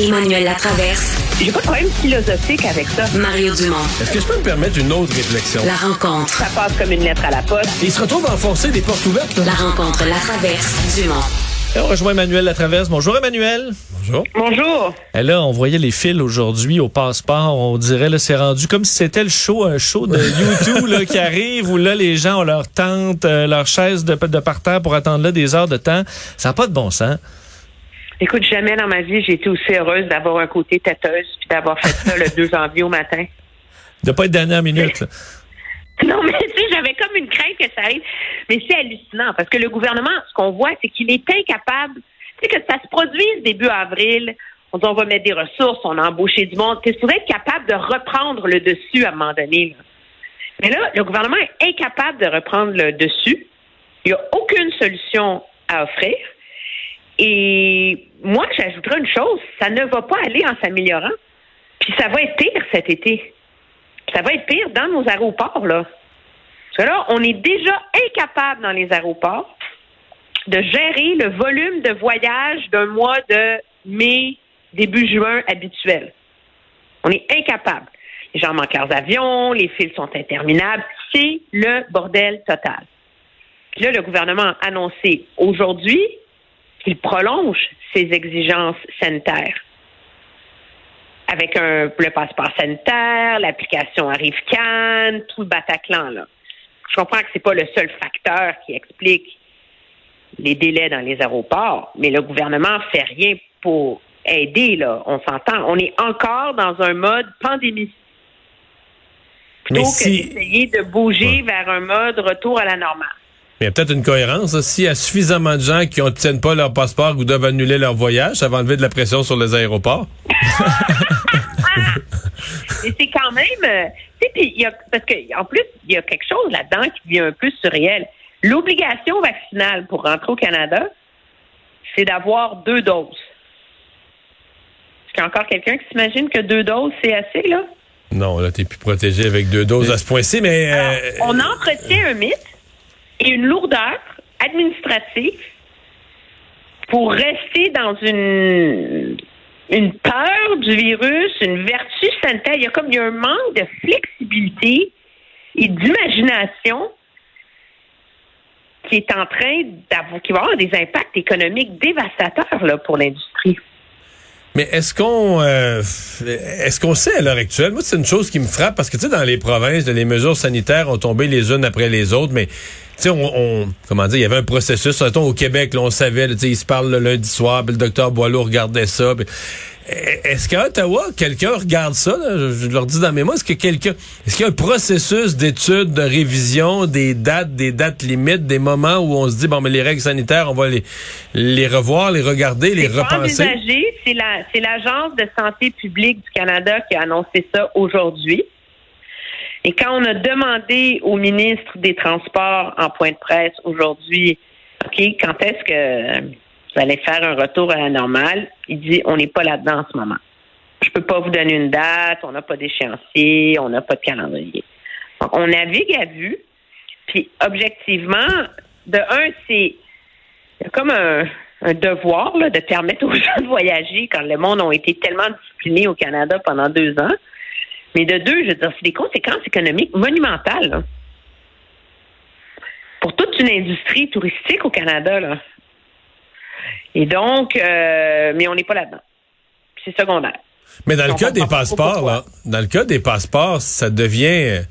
Emmanuel Latraverse. J'ai pas de problème philosophique avec ça. Mario Dumont. Est-ce que je peux me permettre une autre réflexion? La rencontre. Ça passe comme une lettre à la poste. Il se retrouve à enfoncer des portes ouvertes. La rencontre, la traverse, Dumont. Et on rejoint Emmanuel Latraverse. Bonjour Emmanuel. Bonjour. Bonjour. Et là, on voyait les fils aujourd'hui au passeport. On dirait, là, c'est rendu comme si c'était le show, un show de YouTube là, qui arrive où là, les gens ont leur tente, euh, leur chaise de, de parterre pour attendre là des heures de temps. Ça n'a pas de bon sens. Écoute, jamais dans ma vie j'ai été aussi heureuse d'avoir un côté têteuse puis d'avoir fait ça le 2 janvier au matin. De pas être dernière minute. là. Non, mais tu sais, j'avais comme une crainte que ça arrive. Mais c'est hallucinant parce que le gouvernement, ce qu'on voit, c'est qu'il est incapable. Tu sais, que ça se produise début avril. On dit on va mettre des ressources, on a embauché du monde. Tu être capable de reprendre le dessus à un moment donné. là. Mais là, le gouvernement est incapable de reprendre le dessus. Il n'y a aucune solution à offrir. Et moi, j'ajouterais une chose, ça ne va pas aller en s'améliorant. Puis ça va être pire cet été. Ça va être pire dans nos aéroports, là. Parce que là, on est déjà incapable dans les aéroports de gérer le volume de voyages d'un mois de mai, début juin habituel. On est incapable. Les gens manquent leurs avions, les fils sont interminables. C'est le bordel total. Puis là, le gouvernement a annoncé aujourd'hui qu'il prolonge ses exigences sanitaires avec un, le passeport sanitaire, l'application Arrive-Can, tout le Bataclan. Là. Je comprends que c'est pas le seul facteur qui explique les délais dans les aéroports, mais le gouvernement fait rien pour aider. Là, on s'entend. On est encore dans un mode pandémie. Plutôt Mais que si- d'essayer de bouger vers un mode retour à la normale. Il y a peut-être une cohérence. là. S'il y a suffisamment de gens qui n'obtiennent pas leur passeport ou doivent annuler leur voyage, ça va enlever de la pression sur les aéroports. Et c'est quand même, euh, puis y a, parce que en plus il y a quelque chose là-dedans qui vient un peu surréel. L'obligation vaccinale pour rentrer au Canada, c'est d'avoir deux doses. Est-ce qu'il y a encore quelqu'un qui s'imagine que deux doses c'est assez là? Non, là, t'es plus protégé avec deux doses à ce point-ci, mais... Alors, euh, on entretient un mythe et une lourdeur administrative pour rester dans une peur du virus, une vertu sanitaire. Il y a comme il y a un manque de flexibilité et d'imagination qui est en train d'avoir qui va avoir des impacts économiques dévastateurs là, pour l'industrie. Mais est-ce qu'on euh, est-ce qu'on sait à l'heure actuelle, moi c'est une chose qui me frappe parce que tu sais dans les provinces, les mesures sanitaires ont tombé les unes après les autres, mais sais on, on- comment dire, il y avait un processus, au Québec, là, on savait, tu sais, ils se parlent le lundi soir, puis le docteur Boileau regardait ça. puis- est-ce qu'à Ottawa, quelqu'un regarde ça? là? je, leur dis dans mes mots, est-ce que quelqu'un est-ce qu'il y a un processus d'étude, de révision, des dates, des dates limites, des moments où on se dit bon mais les règles sanitaires, on va les les revoir, les regarder, les repenser? envisagé. C'est la, c'est l'Agence de santé publique du Canada qui a annoncé ça aujourd'hui. Et quand on a demandé au ministre des Transports en point de presse aujourd'hui, OK, quand est-ce que vous allez faire un retour à la normale, il dit on n'est pas là-dedans en ce moment. Je peux pas vous donner une date, on n'a pas d'échéancier, on n'a pas de calendrier. Donc, on navigue à vue. Puis objectivement, de un, c'est comme un, devoir de permettre aux gens de voyager quand le monde a été tellement discipliné au Canada pendant deux ans. Mais de deux, je veux dire, c'est des conséquences économiques monumentales là. pour toute une industrie touristique au Canada. Là. Et donc, euh, mais on n'est pas là-dedans. C'est secondaire. Mais dans le cas des passeports, là, dans le cas des passeports, ça devient.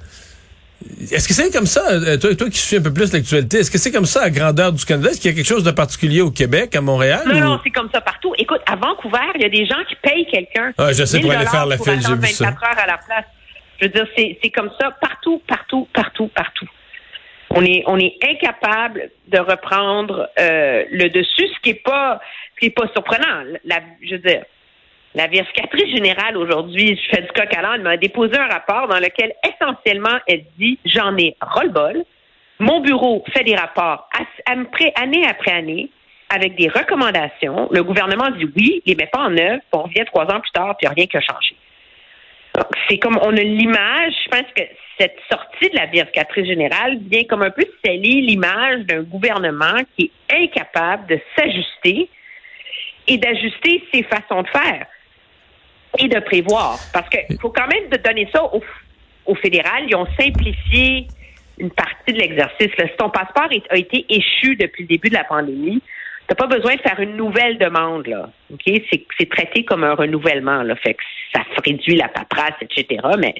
Est-ce que c'est comme ça, euh, toi, toi qui suis un peu plus l'actualité, est-ce que c'est comme ça à grandeur du Canada? Est-ce qu'il y a quelque chose de particulier au Québec, à Montréal? Non, ou- non, c'est comme ça partout. Écoute, à Vancouver, il y a des gens qui payent quelqu'un. Ah, je sais, pour 1000 aller faire la file, j'ai vu ça. 24 heures à la place. Je veux dire, c'est, c'est comme ça partout, partout, partout, partout. On est, on est incapable de reprendre euh, le dessus, ce qui est pas, ce qui est pas surprenant. La, je veux dire, la vérificatrice générale aujourd'hui, je fais du coq à l'âne, m'a déposé un rapport dans lequel essentiellement elle dit j'en ai ras-le-bol. Mon bureau fait des rapports année après année avec des recommandations. Le gouvernement dit oui, il les met pas en œuvre, on revient trois ans plus tard, puis rien qui a changé. C'est comme on a l'image, je pense que cette sortie de la vérificatrice générale vient comme un peu sceller l'image d'un gouvernement qui est incapable de s'ajuster et d'ajuster ses façons de faire. Et de prévoir. Parce qu'il faut quand même donner ça au, au fédéral. Ils ont simplifié une partie de l'exercice. Si ton passeport a été échu depuis le début de la pandémie, tu n'as pas besoin de faire une nouvelle demande. Là. OK? C'est traité comme un renouvellement. Là. Fait que ça réduit la paperasse, etc. Mais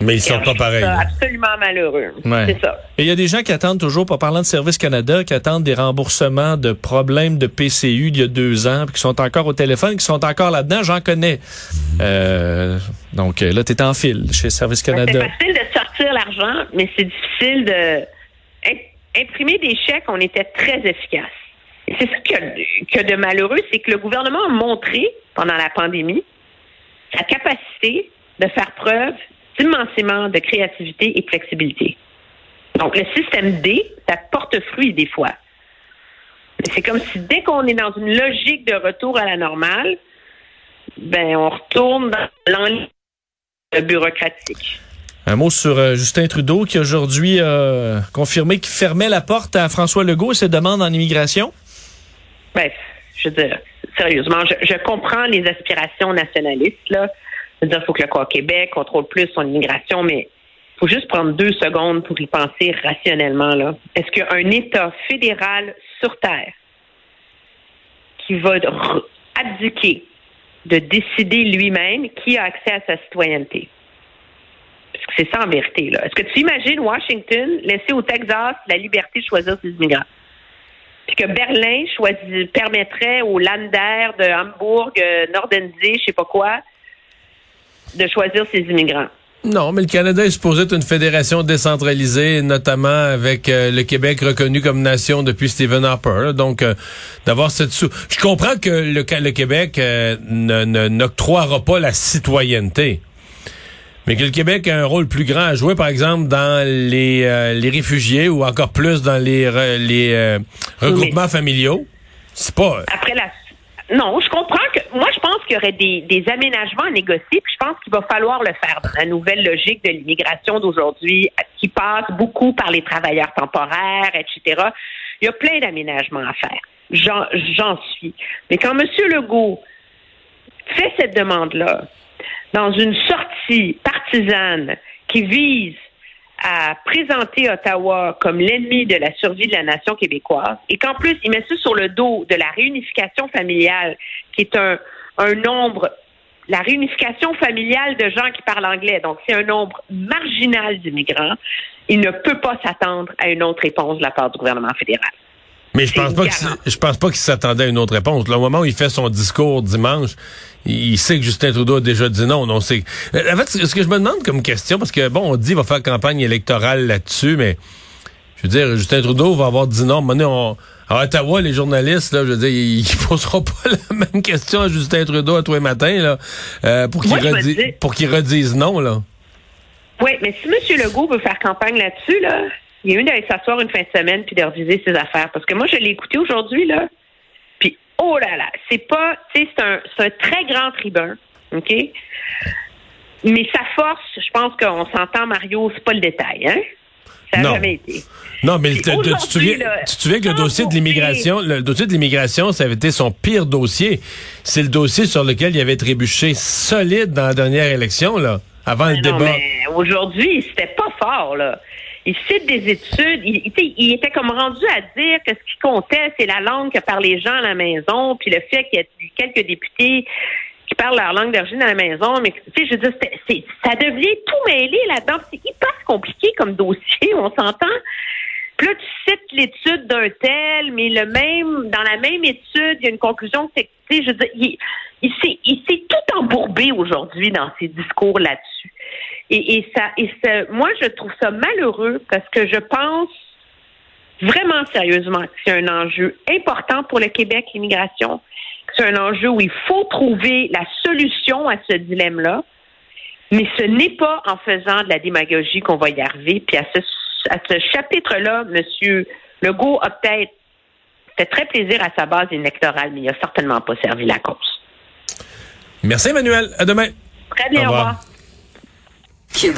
mais ils sont pas pareils. absolument malheureux. C'est ça. Et il y a des gens qui attendent toujours, pas parlant de Service Canada, qui attendent des remboursements de problèmes de PCU d'il y a deux ans, puis qui sont encore au téléphone, qui sont encore là-dedans. J'en connais. Euh, donc là, tu es en fil chez Service Canada. C'est facile de sortir l'argent, mais c'est difficile de imprimer des chèques. On était très efficace. C'est ça que, que de malheureux, c'est que le gouvernement a montré pendant la pandémie sa capacité de faire preuve immensément de créativité et de flexibilité. Donc, le système D, ça porte fruit des fois. C'est comme si dès qu'on est dans une logique de retour à la normale, ben, on retourne dans l'enlignement bureaucratique. Un mot sur euh, Justin Trudeau qui aujourd'hui a confirmé qu'il fermait la porte à François Legault et ses demandes en immigration. Ben, je veux dire, sérieusement, je, je comprends les aspirations nationalistes, là dire il faut que le Québec contrôle plus son immigration, mais il faut juste prendre deux secondes pour y penser rationnellement. Là. Est-ce qu'un État fédéral sur Terre qui va abdiquer de décider lui-même qui a accès à sa citoyenneté? Parce que c'est ça en vérité. Là. Est-ce que tu imagines Washington laisser au Texas la liberté de choisir ses immigrants? Puis que Berlin permettrait aux Lander de Hambourg, euh, Nordensee, je sais pas quoi, de choisir ses immigrants. Non, mais le Canada est supposé être une fédération décentralisée, notamment avec euh, le Québec reconnu comme nation depuis Stephen Harper. Donc, euh, d'avoir cette sous... Je comprends que le, le Québec euh, n'octroiera pas la citoyenneté. Mais que le Québec a un rôle plus grand à jouer, par exemple, dans les, les réfugiés ou encore plus dans les, les regroupements familiaux. C'est pas... Après la non, je comprends que moi je pense qu'il y aurait des, aménagements à négocier, puis je pense qu'il va falloir le faire dans la nouvelle logique de l'immigration d'aujourd'hui, qui passe beaucoup par les travailleurs temporaires, etc. Il y a plein d'aménagements à faire. J'en suis. Mais quand M. Legault fait cette demande-là, dans une sortie partisane qui vise à présenter Ottawa comme l'ennemi de la survie de la nation québécoise. Et qu'en plus, il met ça sur le dos de la réunification familiale, qui est un, un nombre, la réunification familiale de gens qui parlent anglais, donc c'est un nombre marginal d'immigrants, il ne peut pas s'attendre à une autre réponse de la part du gouvernement fédéral. Mais je pense pas que je pense pas qu'il s'attendait à une autre réponse. Là, au moment où il fait son discours dimanche, il sait que Justin Trudeau a déjà dit non. non c'est euh, en fait ce que je me demande comme question parce que bon, on dit qu'il va faire campagne électorale là-dessus, mais je veux dire Justin Trudeau va avoir dit non. Maintenant, à Ottawa, les journalistes, là, je veux dire, ils, poseront pas la même question à Justin Trudeau à tous les matins là, euh, pour qu'il redise, pour qu'il redise non là. Oui, mais si M. Legault veut faire campagne là-dessus, là, il a eu d'aller s'asseoir une fin de semaine puis de reviser ses affaires. Parce que moi, je l'ai écouté aujourd'hui, là. Puis, oh là là, c'est pas, tu sais, c'est un, un très grand tribun, OK? Mais sa force, je pense qu'on s'entend, Mario, c'est pas le détail, hein? Ça n'a jamais été. Non, mais tu, te souviens, tu te souviens que le dossier de l'immigration, le dossier de l'immigration, ça avait été son pire dossier. C'est le dossier sur lequel il avait trébuché solide dans la dernière élection, là, avant le débat. Mais aujourd'hui, c'était pas fort, là il cite des études. Il, il, était comme rendu à dire que ce qui comptait, c'est la langue que parlent les gens à la maison, puis le fait qu'il y ait quelques députés qui parlent leur langue d'origine à la maison. Mais tu sais, je veux dire, ça devient tout mêlé là-dedans. C'est hyper compliqué comme dossier, on s'entend. Puis là, tu cites l'étude d'un tel, mais le même, dans la même étude, il y a une conclusion, c'est je veux dire, il, il s'est tout embourbé aujourd'hui dans ses discours là-dessus. Et, ça, et ça, moi, je trouve ça malheureux parce que je pense vraiment sérieusement que c'est un enjeu important pour le Québec, l'immigration. C'est un enjeu où il faut trouver la solution à ce dilemme-là. Mais ce n'est pas en faisant de la démagogie qu'on va y arriver. Puis à ce, à ce chapitre-là, M. Legault a peut-être fait très plaisir à sa base électorale, mais il n'a certainement pas servi la cause. Merci, Emmanuel. À demain. Très bien, au revoir. Au revoir. Cuba.